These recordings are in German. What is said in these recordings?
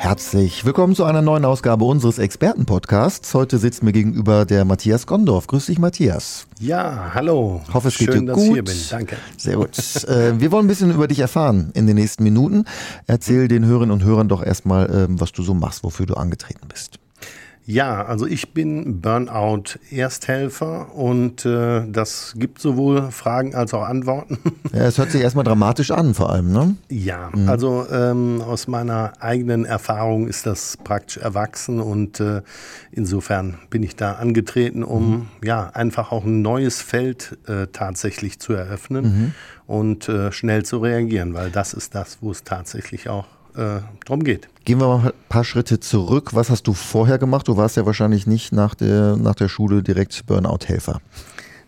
Herzlich willkommen zu einer neuen Ausgabe unseres Expertenpodcasts. Heute sitzt mir gegenüber der Matthias Gondorf. Grüß dich, Matthias. Ja, hallo. Ich hoffe, es Schön, geht dir dass gut. ich hier bin. Danke. Sehr gut. äh, wir wollen ein bisschen über dich erfahren in den nächsten Minuten. Erzähl den Hörerinnen und Hörern doch erstmal, ähm, was du so machst, wofür du angetreten bist. Ja, also ich bin Burnout-Ersthelfer und äh, das gibt sowohl Fragen als auch Antworten. Ja, es hört sich erstmal dramatisch an, vor allem, ne? ja, also ähm, aus meiner eigenen Erfahrung ist das praktisch erwachsen und äh, insofern bin ich da angetreten, um ja einfach auch ein neues Feld äh, tatsächlich zu eröffnen und äh, schnell zu reagieren, weil das ist das, wo es tatsächlich auch äh, drum geht. Gehen wir mal ein paar Schritte zurück. Was hast du vorher gemacht? Du warst ja wahrscheinlich nicht nach der, nach der Schule direkt Burnout-Helfer.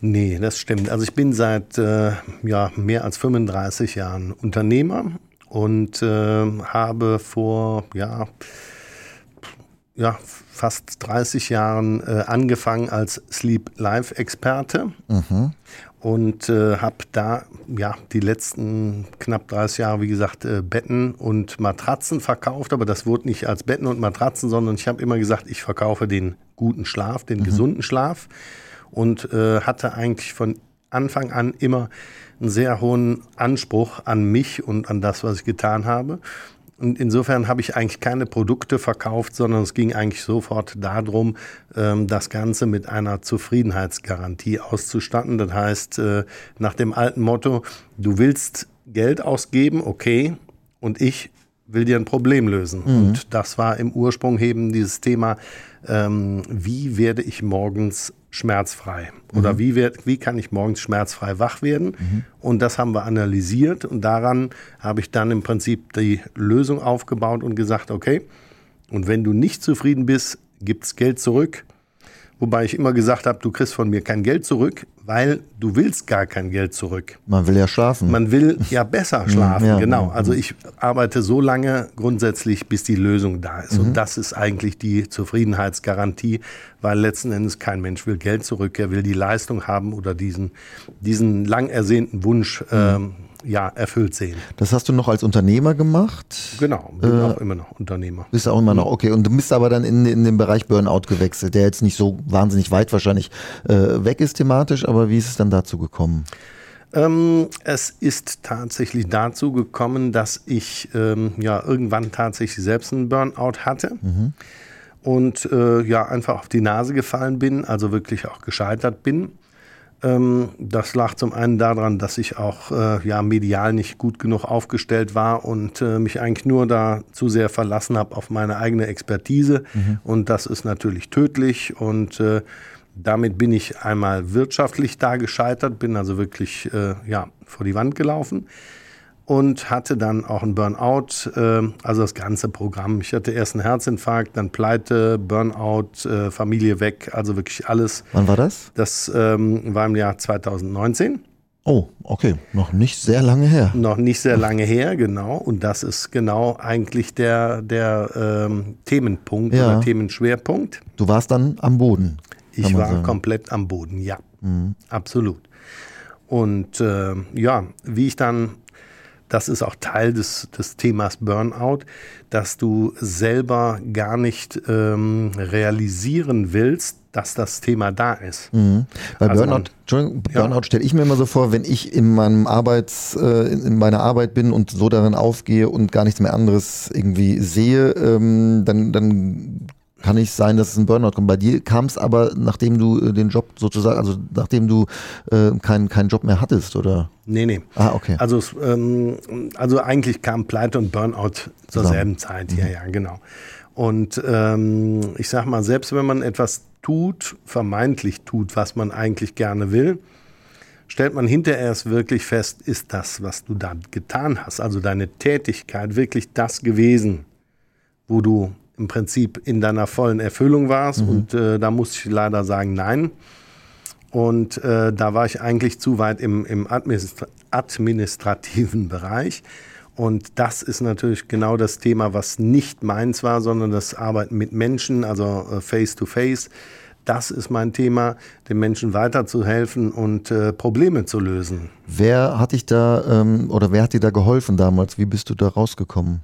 Nee, das stimmt. Also ich bin seit äh, ja, mehr als 35 Jahren Unternehmer und äh, habe vor ja, ja, fast 30 Jahren äh, angefangen als Sleep-Life-Experte und äh, habe da ja die letzten knapp 30 Jahre, wie gesagt, äh, Betten und Matratzen verkauft, aber das wurde nicht als Betten und Matratzen, sondern ich habe immer gesagt, ich verkaufe den guten Schlaf, den gesunden Schlaf. Und äh, hatte eigentlich von Anfang an immer einen sehr hohen Anspruch an mich und an das, was ich getan habe. Und insofern habe ich eigentlich keine Produkte verkauft, sondern es ging eigentlich sofort darum, ähm, das Ganze mit einer Zufriedenheitsgarantie auszustatten. Das heißt, äh, nach dem alten Motto, du willst Geld ausgeben, okay, und ich will dir ein Problem lösen. Und das war im Ursprung eben dieses Thema, ähm, wie werde ich morgens schmerzfrei? Oder wie, werd, wie kann ich morgens schmerzfrei wach werden? Und das haben wir analysiert und daran habe ich dann im Prinzip die Lösung aufgebaut und gesagt, okay, und wenn du nicht zufrieden bist, gibt's Geld zurück. Wobei ich immer gesagt habe, du kriegst von mir kein Geld zurück, weil du willst gar kein Geld zurück. Man will ja schlafen. Man will ja besser schlafen, ja, genau. Also ich arbeite so lange grundsätzlich, bis die Lösung da ist. Und das ist eigentlich die Zufriedenheitsgarantie, weil letzten Endes kein Mensch will Geld zurück. Er will die Leistung haben oder diesen, diesen lang ersehnten Wunsch ähm, ja, erfüllt sehen. das hast du noch als Unternehmer gemacht. Genau, bin auch immer noch Unternehmer. Bist auch immer noch, okay. Und du bist aber dann in, in den Bereich Burnout gewechselt, der jetzt nicht so wahnsinnig weit wahrscheinlich äh, weg ist thematisch, aber wie ist es dann dazu gekommen? Ähm, es ist tatsächlich dazu gekommen, dass ich ähm, ja irgendwann tatsächlich selbst einen Burnout hatte und äh, ja einfach auf die Nase gefallen bin, also wirklich auch gescheitert bin. Ähm, das lag zum einen daran, dass ich auch äh, ja medial nicht gut genug aufgestellt war und äh, mich eigentlich nur da zu sehr verlassen habe auf meine eigene Expertise. Und das ist natürlich tödlich und äh, damit bin ich einmal wirtschaftlich da gescheitert, bin also wirklich ja, vor die Wand gelaufen und hatte dann auch einen Burnout, äh, also das ganze Programm. Ich hatte erst einen Herzinfarkt, dann Pleite, Burnout, äh, Familie weg, also wirklich alles. Wann war das? Das ähm, war im Jahr 2019, Oh, okay. Noch nicht sehr lange her. noch nicht sehr lange her, genau. Und das ist genau eigentlich der, der ähm, Themenpunkt Ja. oder Themenschwerpunkt. Du warst dann am Boden. Ich war sagen. Mhm. komplett am Boden, ja. Absolut. Und äh, ja, wie ich dann, das ist auch Teil des, des Themas Burnout, dass du selber gar nicht ähm, realisieren willst, dass das Thema da ist. Bei Also Burnout, man- Ja. Burnout stelle ich mir immer so vor, wenn ich in meinem Arbeits, äh, in in meiner Arbeit bin und so darin aufgehe und gar nichts mehr anderes irgendwie sehe, ähm, dann, dann kann nicht sein, dass es ein Burnout kommt. Bei dir kam es aber, nachdem du äh, den Job sozusagen, also nachdem du äh, keinen keinen Job mehr hattest, oder? Nee, nee. Ah, okay. Also, ähm, also eigentlich kam Pleite und Burnout zur Zusammen. selben Zeit. Ja, ja, genau. Und ähm, ich sag mal, selbst wenn man etwas tut, vermeintlich tut, was man eigentlich gerne will, stellt man hinterher erst wirklich fest, ist das, was du da getan hast, also deine Tätigkeit, wirklich das gewesen, wo du im Prinzip in deiner vollen Erfüllung warst. Und äh, da muss ich leider sagen, nein. Und äh, da war ich eigentlich zu weit im, im administra administrativen Bereich. Und das ist natürlich genau das Thema, was nicht meins war, sondern das Arbeiten mit Menschen, also äh, face-to-face. -face. Das ist mein Thema, den Menschen weiterzuhelfen und äh, Probleme zu lösen. Wer hat dich da ähm, oder wer hat dir da geholfen damals? Wie bist du da rausgekommen?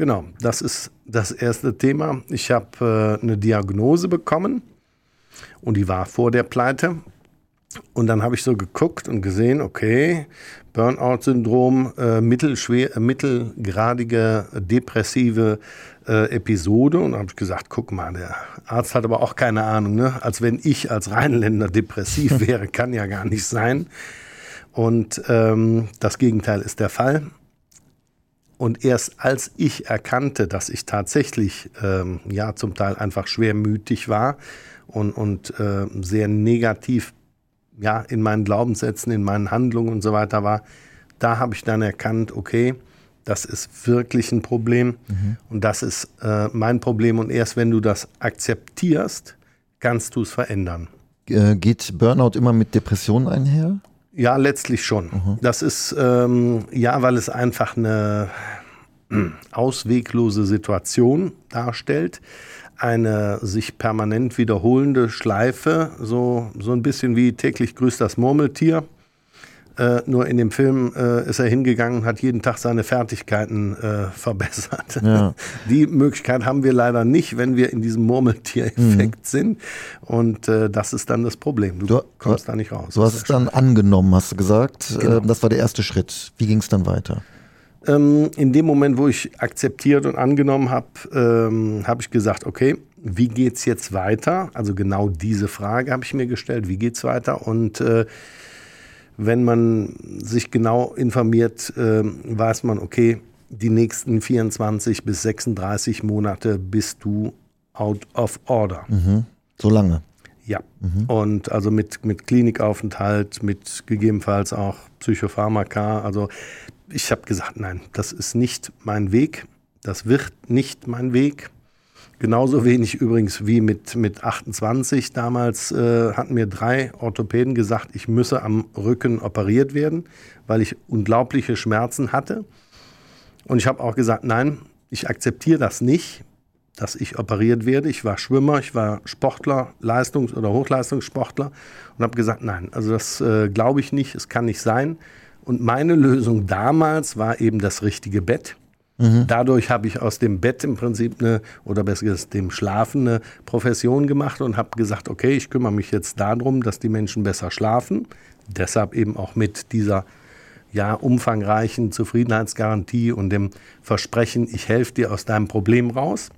Genau, das ist das erste Thema. Ich habe äh, eine Diagnose bekommen und die war vor der Pleite. Und dann habe ich so geguckt und gesehen, okay, Burnout-Syndrom, äh, äh, mittelgradige depressive äh, Episode. Und habe ich gesagt, guck mal, der Arzt hat aber auch keine Ahnung, ne? als wenn ich als Rheinländer depressiv wäre, kann ja gar nicht sein. Und ähm, das Gegenteil ist der Fall. Und erst als ich erkannte, dass ich tatsächlich ähm, ja zum Teil einfach schwermütig war und, und äh, sehr negativ ja, in meinen Glaubenssätzen, in meinen Handlungen und so weiter war, da habe ich dann erkannt, okay, das ist wirklich ein Problem mhm. und das ist äh, mein Problem. Und erst wenn du das akzeptierst, kannst du es verändern. Äh, geht Burnout immer mit Depressionen einher? Ja, letztlich schon. Mhm. Das ist, ähm, ja, weil es einfach eine ausweglose Situation darstellt eine sich permanent wiederholende Schleife, so, so ein bisschen wie täglich grüßt das Murmeltier. Äh, nur in dem Film äh, ist er hingegangen hat jeden Tag seine Fertigkeiten äh, verbessert. Ja. Die Möglichkeit haben wir leider nicht, wenn wir in diesem Murmeltier-Effekt mhm. sind. Und äh, das ist dann das Problem. Du, du kommst da nicht raus. Du hast es dann angenommen, hast du gesagt. Genau. Ähm, das war der erste Schritt. Wie ging es dann weiter? Ähm, in dem Moment, wo ich akzeptiert und angenommen habe, ähm, habe ich gesagt, okay, wie geht es jetzt weiter? Also genau diese Frage habe ich mir gestellt, wie geht es weiter? Und äh, wenn man sich genau informiert, äh, weiß man, okay, die nächsten 24 bis 36 Monate bist du out of order. Mhm. So lange. Ja. Mhm. Und also mit, mit Klinikaufenthalt, mit gegebenenfalls auch Psychopharmaka. Also ich habe gesagt, nein, das ist nicht mein Weg. Das wird nicht mein Weg. Genauso wenig übrigens wie mit, mit 28 damals äh, hatten mir drei Orthopäden gesagt, ich müsse am Rücken operiert werden, weil ich unglaubliche Schmerzen hatte. Und ich habe auch gesagt, nein, ich akzeptiere das nicht, dass ich operiert werde. Ich war Schwimmer, ich war Sportler, Leistungs- oder Hochleistungssportler und habe gesagt, nein, also das äh, glaube ich nicht, es kann nicht sein. Und meine Lösung damals war eben das richtige Bett. Mhm. Dadurch habe ich aus dem Bett im Prinzip eine, oder besser gesagt dem Schlafen eine Profession gemacht und habe gesagt, okay, ich kümmere mich jetzt darum, dass die Menschen besser schlafen. Deshalb eben auch mit dieser ja, umfangreichen Zufriedenheitsgarantie und dem Versprechen, ich helfe dir aus deinem Problem raus.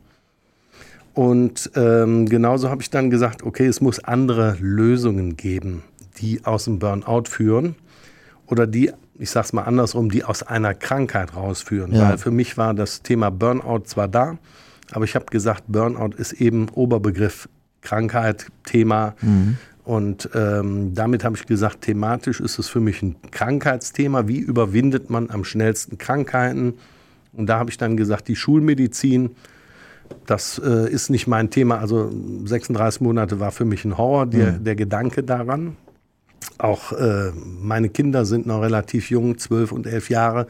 Und ähm, genauso habe ich dann gesagt, okay, es muss andere Lösungen geben, die aus dem Burnout führen oder die, ich sage es mal andersrum, die aus einer Krankheit rausführen. Ja. Weil für mich war das Thema Burnout zwar da, aber ich habe gesagt, Burnout ist eben Oberbegriff Krankheit, Thema. Mhm. Und ähm, damit habe ich gesagt, thematisch ist es für mich ein Krankheitsthema. Wie überwindet man am schnellsten Krankheiten? Und da habe ich dann gesagt, die Schulmedizin, das äh, ist nicht mein Thema. Also 36 Monate war für mich ein Horror, der, mhm. der Gedanke daran. Auch äh, meine Kinder sind noch relativ jung, zwölf und elf Jahre.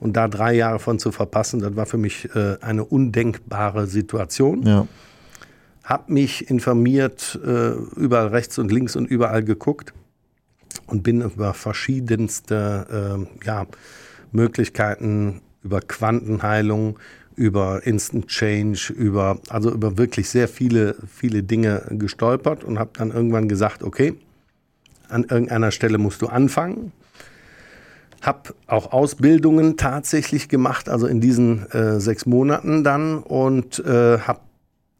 Und da drei Jahre von zu verpassen, das war für mich äh, eine undenkbare Situation. Ja. Hab mich informiert, äh, überall rechts und links und überall geguckt und bin über verschiedenste äh, ja, Möglichkeiten, über Quantenheilung, über Instant Change, über also über wirklich sehr viele viele Dinge gestolpert und habe dann irgendwann gesagt, okay, an irgendeiner Stelle musst du anfangen. Hab auch Ausbildungen tatsächlich gemacht, also in diesen äh, sechs Monaten dann und äh, habe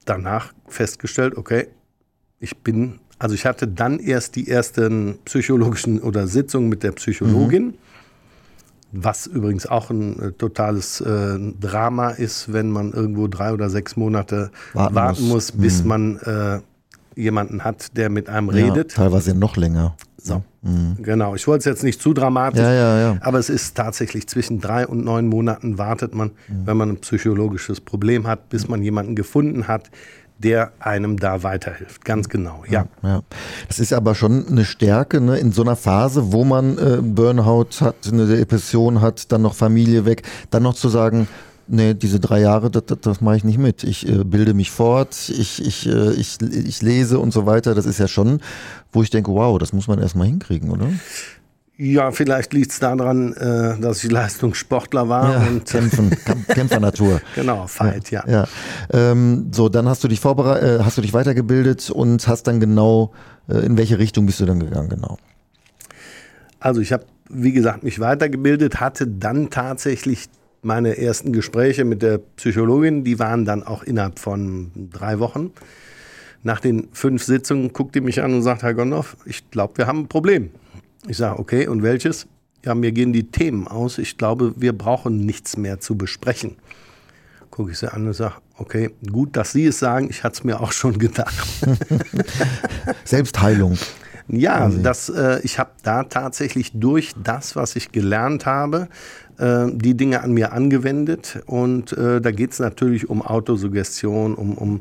danach festgestellt, okay, ich bin, also ich hatte dann erst die ersten psychologischen oder Sitzungen mit der Psychologin, mhm. was übrigens auch ein äh, totales äh, Drama ist, wenn man irgendwo drei oder sechs Monate warten, warten muss, bis mhm. man äh, jemanden hat, der mit einem ja, redet. Teilweise noch länger. So, mhm. genau. Ich wollte es jetzt nicht zu dramatisch, ja, ja, ja. aber es ist tatsächlich zwischen drei und neun Monaten wartet man, mhm. wenn man ein psychologisches Problem hat, bis man jemanden gefunden hat, der einem da weiterhilft. Ganz genau, ja. ja. Das ist aber schon eine Stärke, ne? in so einer Phase, wo man äh, Burnout hat, eine Depression hat, dann noch Familie weg, dann noch zu sagen, nee, diese drei Jahre, das, das, das mache ich nicht mit. Ich äh, bilde mich fort, ich, ich, äh, ich, ich lese und so weiter. Das ist ja schon, wo ich denke, wow, das muss man erstmal hinkriegen, oder? Ja, vielleicht liegt es daran, äh, dass ich Leistungssportler war ja, und kämpfen, Kämpfernatur. genau, Fight, ja. ja. ja. Ähm, so, dann hast du dich vorbereitet, äh, hast du dich weitergebildet und hast dann genau, äh, in welche Richtung bist du dann gegangen, genau? Also ich habe, wie gesagt, mich weitergebildet, hatte dann tatsächlich meine ersten Gespräche mit der Psychologin, die waren dann auch innerhalb von drei Wochen. Nach den fünf Sitzungen guckt die mich an und sagt, Herr Gondorf, ich glaube, wir haben ein Problem. Ich sage, okay, und welches? Ja, mir gehen die Themen aus. Ich glaube, wir brauchen nichts mehr zu besprechen. Gucke ich sie an und sage, okay, gut, dass Sie es sagen. Ich hatte es mir auch schon gedacht. Selbstheilung. Ja, das, äh, ich habe da tatsächlich durch das, was ich gelernt habe, äh, die Dinge an mir angewendet. Und äh, da geht es natürlich um Autosuggestion, um, um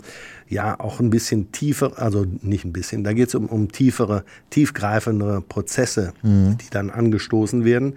ja auch ein bisschen tiefer, also nicht ein bisschen, da geht es um, um tiefere, tiefgreifendere Prozesse, mhm. die dann angestoßen werden.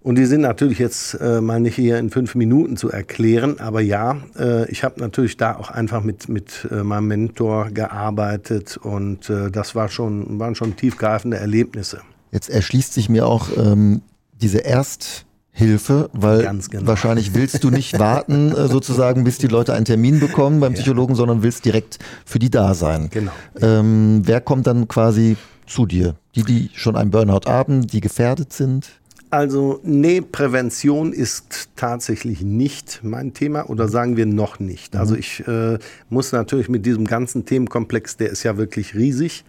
Und die sind natürlich jetzt äh, mal nicht hier in fünf Minuten zu erklären, aber ja, äh, ich habe natürlich da auch einfach mit, mit äh, meinem Mentor gearbeitet und äh, das war schon, waren schon tiefgreifende Erlebnisse. Jetzt erschließt sich mir auch ähm, diese Erst- Hilfe, weil genau. wahrscheinlich willst du nicht warten, äh, sozusagen, bis die Leute einen Termin bekommen beim Psychologen, ja. sondern willst direkt für die da sein. Genau. Ähm, wer kommt dann quasi zu dir? Die, die schon einen Burnout haben, die gefährdet sind? Also, nee, Prävention ist tatsächlich nicht mein Thema oder sagen wir noch nicht. Also mhm. ich äh, muss natürlich mit diesem ganzen Themenkomplex, der ist ja wirklich riesig,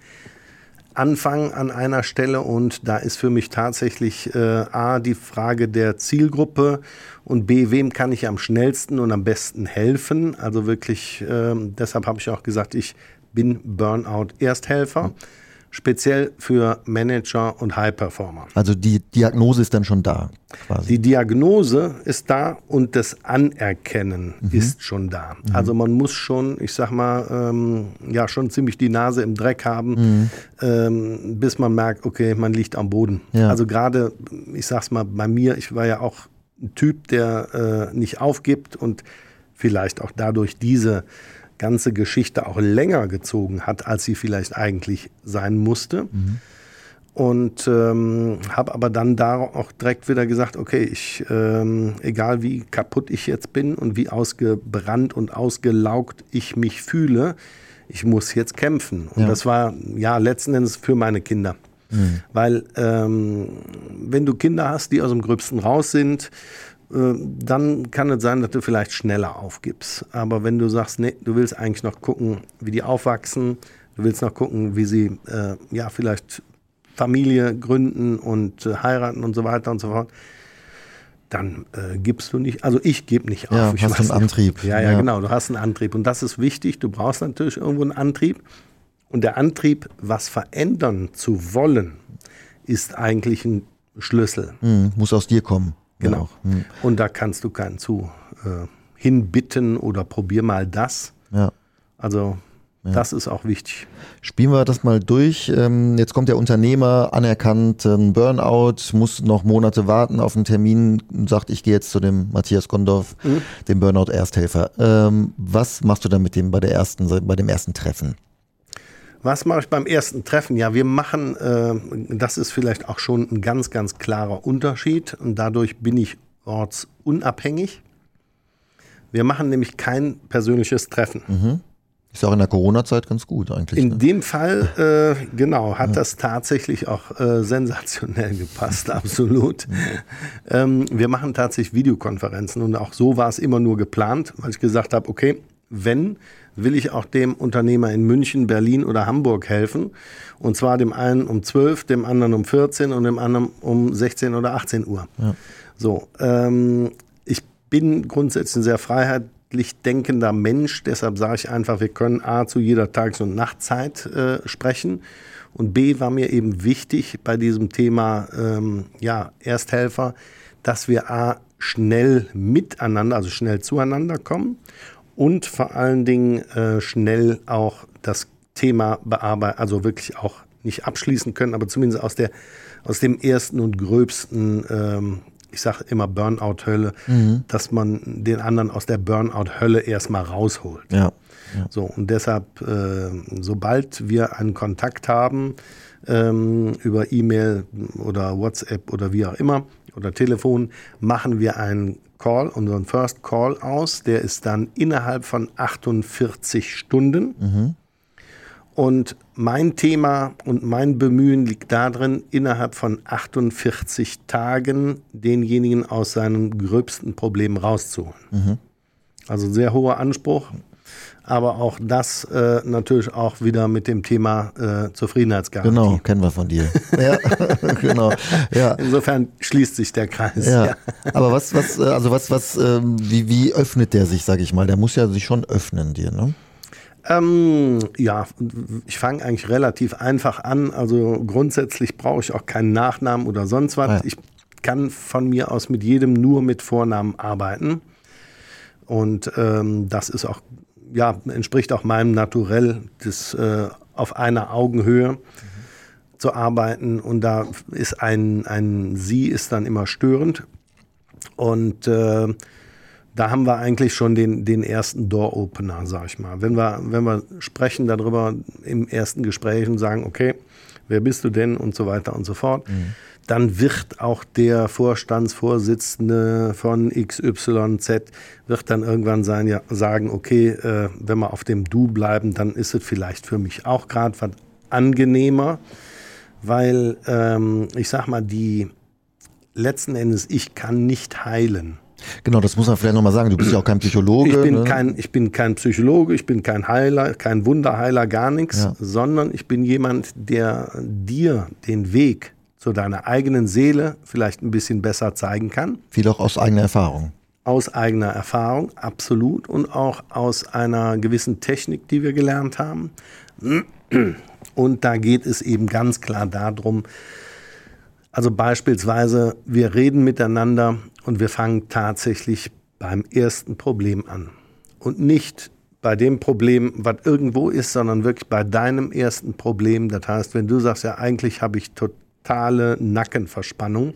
anfangen an einer Stelle und da ist für mich tatsächlich äh, A die Frage der Zielgruppe und B, wem kann ich am schnellsten und am besten helfen. Also wirklich, äh, deshalb habe ich auch gesagt, ich bin Burnout-Ersthelfer. Mhm speziell für Manager und High-Performer. Also die Diagnose ist dann schon da. Quasi. Die Diagnose ist da und das Anerkennen mhm. ist schon da. Mhm. Also man muss schon, ich sag mal, ähm, ja schon ziemlich die Nase im Dreck haben, mhm. ähm, bis man merkt, okay, man liegt am Boden. Ja. Also gerade, ich sag's mal, bei mir, ich war ja auch ein Typ, der äh, nicht aufgibt und vielleicht auch dadurch diese ganze Geschichte auch länger gezogen hat, als sie vielleicht eigentlich sein musste. Mhm. Und ähm, habe aber dann da auch direkt wieder gesagt, okay, ich, ähm, egal wie kaputt ich jetzt bin und wie ausgebrannt und ausgelaugt ich mich fühle, ich muss jetzt kämpfen. Und ja. das war ja letzten Endes für meine Kinder. Mhm. Weil ähm, wenn du Kinder hast, die aus dem Gröbsten raus sind, dann kann es sein, dass du vielleicht schneller aufgibst. Aber wenn du sagst, nee, du willst eigentlich noch gucken, wie die aufwachsen, du willst noch gucken, wie sie äh, ja vielleicht Familie gründen und äh, heiraten und so weiter und so fort, dann äh, gibst du nicht, also ich gebe nicht auf. Ja, ich hast einen Antrieb. Ja, ja, ja, genau, du hast einen Antrieb und das ist wichtig, du brauchst natürlich irgendwo einen Antrieb und der Antrieb, was verändern zu wollen, ist eigentlich ein Schlüssel. Mhm, muss aus dir kommen. Genau. Hm. Und da kannst du keinen zu äh, hinbitten oder probier mal das. Ja. Also ja. das ist auch wichtig. Spielen wir das mal durch. Ähm, jetzt kommt der Unternehmer, anerkannt, ein Burnout, muss noch Monate warten auf einen Termin und sagt, ich gehe jetzt zu dem Matthias Gondorf, mhm. dem Burnout-Ersthelfer. Ähm, was machst du dann mit dem bei der ersten, bei dem ersten Treffen? Was mache ich beim ersten Treffen? Ja, wir machen, äh, das ist vielleicht auch schon ein ganz, ganz klarer Unterschied und dadurch bin ich ortsunabhängig. Wir machen nämlich kein persönliches Treffen. Mhm. Ist auch in der Corona-Zeit ganz gut eigentlich. In ne? dem Fall, äh, genau, hat ja. das tatsächlich auch äh, sensationell gepasst, absolut. ähm, wir machen tatsächlich Videokonferenzen und auch so war es immer nur geplant, weil ich gesagt habe, okay, wenn will ich auch dem Unternehmer in München, Berlin oder Hamburg helfen. Und zwar dem einen um 12, dem anderen um 14 und dem anderen um 16 oder 18 Uhr. Ja. So, ähm, ich bin grundsätzlich ein sehr freiheitlich denkender Mensch, deshalb sage ich einfach, wir können A zu jeder Tages- und Nachtzeit äh, sprechen. Und B war mir eben wichtig bei diesem Thema ähm, ja, Ersthelfer, dass wir A schnell miteinander, also schnell zueinander kommen und vor allen Dingen äh, schnell auch das Thema bearbeiten, also wirklich auch nicht abschließen können, aber zumindest aus der aus dem ersten und gröbsten, ähm, ich sage immer Burnout-Hölle, mhm. dass man den anderen aus der Burnout-Hölle erstmal rausholt. Ja. ja. So, und deshalb, äh, sobald wir einen Kontakt haben, ähm, über E-Mail oder WhatsApp oder wie auch immer, oder Telefon, machen wir einen Call, unseren First Call aus. Der ist dann innerhalb von 48 Stunden. Mhm. Und mein Thema und mein Bemühen liegt darin, innerhalb von 48 Tagen denjenigen aus seinem gröbsten Problem rauszuholen. Mhm. Also sehr hoher Anspruch, aber auch das äh, natürlich auch wieder mit dem Thema äh, Zufriedenheitsgarantie. Genau, kennen wir von dir. ja, genau. Ja. Insofern schließt sich der Kreis. Ja. ja. Aber was, was, äh, also was, was, ähm, wie, wie öffnet der sich, sage ich mal? Der muss ja sich schon öffnen dir, ne? Ähm, ja, ich fange eigentlich relativ einfach an. Also grundsätzlich brauche ich auch keinen Nachnamen oder sonst was. Ja. Ich kann von mir aus mit jedem nur mit Vornamen arbeiten. Und ähm, das ist auch, ja, entspricht auch meinem Naturell, das äh, auf einer Augenhöhe mhm. zu arbeiten. Und da ist ein, ein Sie ist dann immer störend. Und äh, da haben wir eigentlich schon den, den ersten Door-Opener, sag ich mal. Wenn wir, wenn wir sprechen darüber im ersten Gespräch und sagen, okay, wer bist du denn und so weiter und so fort, mhm. Dann wird auch der Vorstandsvorsitzende von XYZ wird dann irgendwann sein, ja, sagen, okay, äh, wenn wir auf dem Du bleiben, dann ist es vielleicht für mich auch gerade was angenehmer, weil ähm, ich sag mal, die letzten Endes, ich kann nicht heilen. Genau, das muss man vielleicht nochmal sagen. Du bist ja auch kein Psychologe. Ich bin, ne? kein, ich bin kein Psychologe, ich bin kein Heiler, kein Wunderheiler, gar nichts, ja. sondern ich bin jemand, der dir den Weg zu deiner eigenen Seele vielleicht ein bisschen besser zeigen kann. Viel auch aus eigener Erfahrung. Aus eigener Erfahrung, absolut. Und auch aus einer gewissen Technik, die wir gelernt haben. Und da geht es eben ganz klar darum, also beispielsweise, wir reden miteinander und wir fangen tatsächlich beim ersten Problem an. Und nicht bei dem Problem, was irgendwo ist, sondern wirklich bei deinem ersten Problem. Das heißt, wenn du sagst, ja, eigentlich habe ich totale Nackenverspannung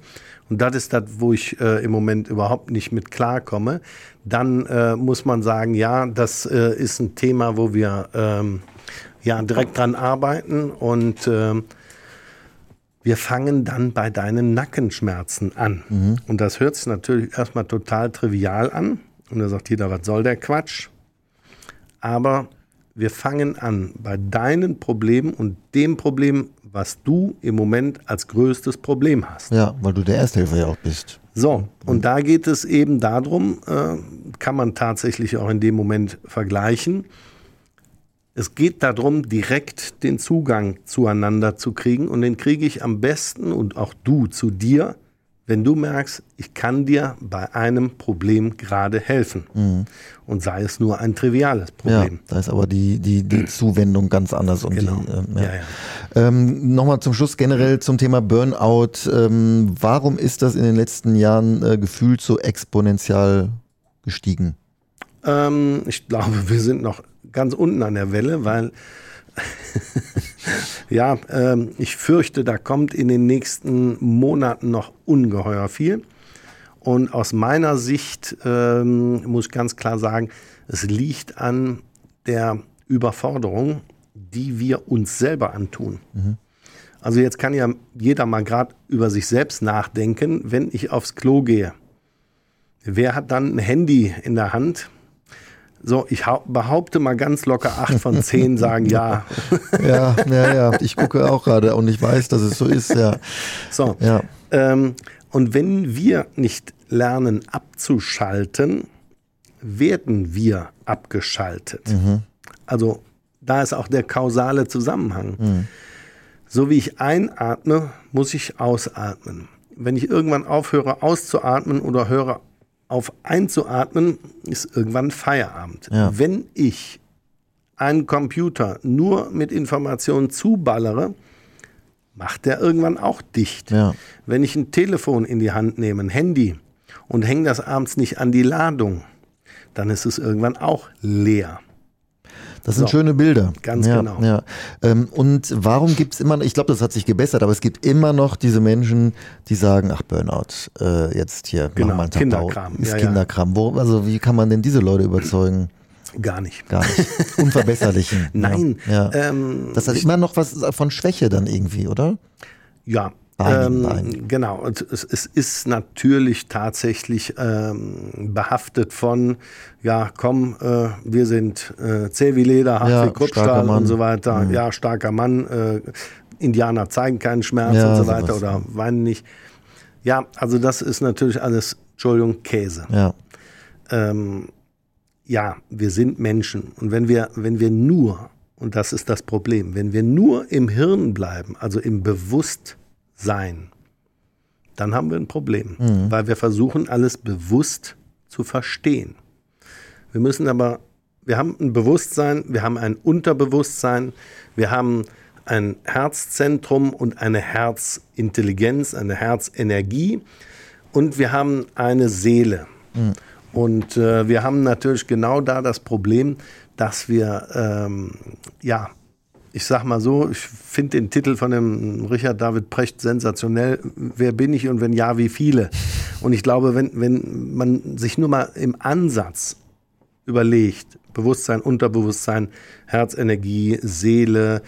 und das ist das, wo ich äh, im Moment überhaupt nicht mit klarkomme, dann äh, muss man sagen, ja, das äh, ist ein Thema, wo wir ähm, ja direkt dran arbeiten und ähm, wir fangen dann bei deinen Nackenschmerzen an. Mhm. Und das hört sich natürlich erstmal total trivial an. Und da sagt jeder, was soll der Quatsch? Aber wir fangen an bei deinen Problemen und dem Problem, was du im Moment als größtes Problem hast. Ja, weil du der Ersthelfer ja auch bist. So, und da geht es eben darum, äh, kann man tatsächlich auch in dem Moment vergleichen. Es geht darum, direkt den Zugang zueinander zu kriegen und den kriege ich am besten und auch du zu dir, wenn du merkst, ich kann dir bei einem Problem gerade helfen. Mhm. Und sei es nur ein triviales Problem. Ja, da ist aber die, die, die Zuwendung ganz anders. Und genau. Die, äh, ja. ja, ja. Ähm, Nochmal zum Schluss generell zum Thema Burnout. Ähm, warum ist das in den letzten Jahren äh, gefühlt so exponentiell gestiegen? Ähm, ich glaube, wir sind noch ganz unten an der Welle, weil ja, ähm, ich fürchte, da kommt in den nächsten Monaten noch ungeheuer viel. Und aus meiner Sicht ähm, muss ich ganz klar sagen, es liegt an der Überforderung, die wir uns selber antun. Mhm. Also jetzt kann ja jeder mal gerade über sich selbst nachdenken, wenn ich aufs Klo gehe. Wer hat dann ein Handy in der Hand so, ich behaupte mal ganz locker, acht von zehn sagen ja. ja, ja, ja. Ich gucke auch gerade und ich weiß, dass es so ist, ja. So. Ja. Ähm, und wenn wir nicht lernen abzuschalten, werden wir abgeschaltet. Mhm. Also da ist auch der kausale Zusammenhang. Mhm. So wie ich einatme, muss ich ausatmen. Wenn ich irgendwann aufhöre auszuatmen oder höre auf einzuatmen, ist irgendwann Feierabend. Ja. Wenn ich einen Computer nur mit Informationen zuballere, macht der irgendwann auch dicht. Ja. Wenn ich ein Telefon in die Hand nehme, ein Handy, und hänge das abends nicht an die Ladung, dann ist es irgendwann auch leer. Das sind So. schöne Bilder. Ganz ja, genau. Ja. Ähm, und warum gibt es immer, ich glaube, das hat sich gebessert, aber es gibt immer noch diese Menschen, die sagen, ach Burnout, äh, jetzt hier, Genau, mal Kinderkram, Ist ja. Kinderkram. Wo, also wie kann man denn diese Leute überzeugen? Gar nicht. Gar nicht. Unverbesserlichen. Nein. Ja. ja. Ähm, Das hat immer noch was von Schwäche dann irgendwie, oder? Ja, Bein, ähm, Bein. genau. Und es, es ist natürlich tatsächlich ähm, behaftet von, ja, komm, äh, wir sind äh, zäh wie Leder, hart Ja, wie Kruppstahl. Mhm. und so weiter. Ja, starker Mann. Äh, Indianer zeigen keinen Schmerz Ja, und so weiter oder weinen nicht. Ja, also das ist natürlich alles, Entschuldigung, Käse. Ja. ähm, ja, wir sind Menschen. Und wenn wir, wenn wir nur, und das ist das Problem, wenn wir nur im Hirn bleiben, also im Bewusstsein, dann haben wir ein Problem, weil wir versuchen, alles bewusst zu verstehen. Wir müssen aber, wir haben ein Bewusstsein, wir haben ein Unterbewusstsein, wir haben ein Herzzentrum und eine Herzintelligenz, eine Herzenergie und wir haben eine Seele. Und äh, wir haben natürlich genau da das Problem, dass wir, ähm, ja, ich sag mal so, ich finde den Titel von dem Richard David Precht sensationell. Wer bin ich und wenn ja, wie viele? Und ich glaube, wenn, wenn man sich nur mal im Ansatz überlegt, Bewusstsein, Unterbewusstsein, Herzenergie, Seele,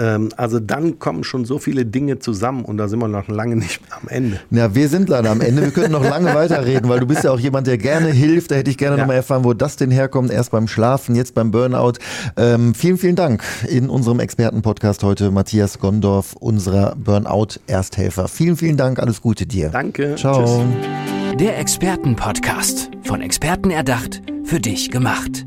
ähm, also dann kommen schon so viele Dinge zusammen und da sind wir noch lange nicht am Ende. Ja, wir sind leider am Ende. Wir könnten noch lange weiterreden, weil du bist ja auch jemand, der gerne hilft. Da hätte ich gerne Ja. nochmal erfahren, wo das denn herkommt. Erst beim Schlafen, jetzt beim Burnout. Ähm, vielen, vielen Dank in unserem Expertenpodcast heute, Matthias Gondorf, unserer Burnout-Ersthelfer. Vielen, vielen Dank. Alles Gute dir. Danke. Ciao. Tschüss. Der Expertenpodcast. Von Experten erdacht, für dich gemacht.